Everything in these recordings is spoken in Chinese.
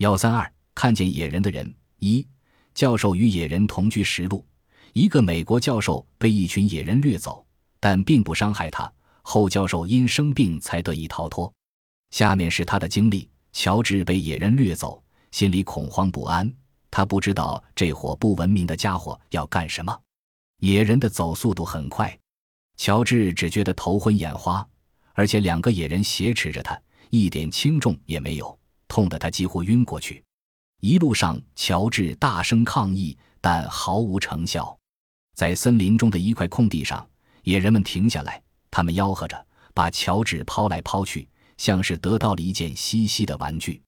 幺三二看见野人的人一教授与野人同居实录。一个美国教授被一群野人掠走，但并不伤害他。后教授因生病才得以逃脱。下面是他的经历：乔治被野人掠走，心里恐慌不安。他不知道这伙不文明的家伙要干什么。野人的走速度很快，乔治只觉得头昏眼花，而且两个野人挟持着他，一点轻重也没有，痛得他几乎晕过去。一路上，乔治大声抗议，但毫无成效。在森林中的一块空地上，野人们停下来，他们吆喝着，把乔治抛来抛去，像是得到了一件稀稀的玩具。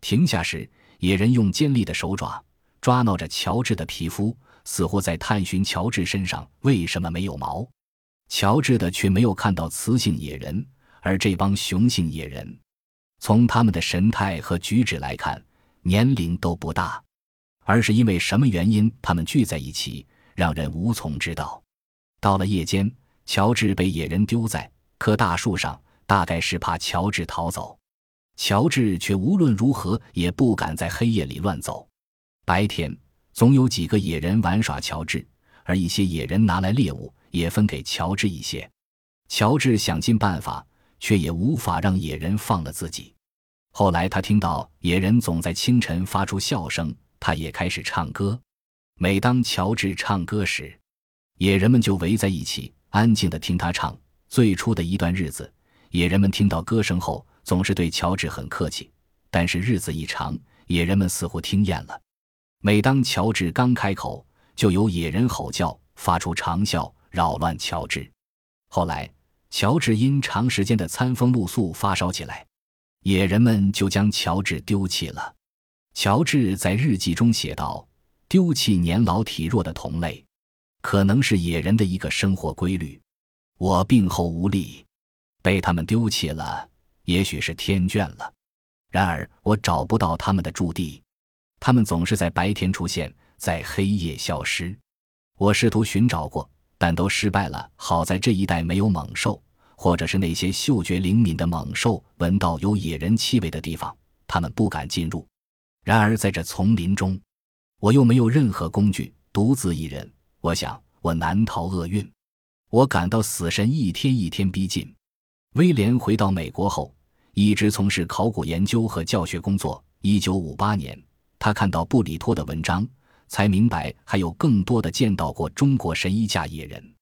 停下时，野人用尖利的手爪抓挠着乔治的皮肤，似乎在探寻乔治身上为什么没有毛。乔治的却没有看到雌性野人，而这帮雄性野人，从他们的神态和举止来看，年龄都不大，而是因为什么原因他们聚在一起。让人无从知道。到了夜间，乔治被野人丢在棵大树上，大概是怕乔治逃走。乔治却无论如何也不敢在黑夜里乱走。白天总有几个野人玩耍乔治，而一些野人拿来猎物也分给乔治一些。乔治想尽办法，却也无法让野人放了自己。后来他听到野人总在清晨发出笑声，他也开始唱歌。每当乔治唱歌时，野人们就围在一起，安静地听他唱。最初的一段日子，野人们听到歌声后，总是对乔治很客气。但是日子一长，野人们似乎听厌了。每当乔治刚开口，就有野人吼叫，发出长啸，扰乱乔治。后来，乔治因长时间的餐风露宿发烧起来，野人们就将乔治丢弃了。乔治在日记中写道。丢弃年老体弱的同类，可能是野人的一个生活规律。我病后无力，被他们丢弃了，也许是天眷了。然而我找不到他们的驻地，他们总是在白天出现，在黑夜消失。我试图寻找过，但都失败了。好在这一带没有猛兽，或者是那些嗅觉灵敏的猛兽闻到有野人气味的地方，他们不敢进入。然而在这丛林中。我又没有任何工具，独自一人。我想，我难逃厄运。我感到死神一天一天逼近。威廉回到美国后，一直从事考古研究和教学工作。一九五八年，他看到布里托的文章，才明白还有更多的见到过中国神医架野人。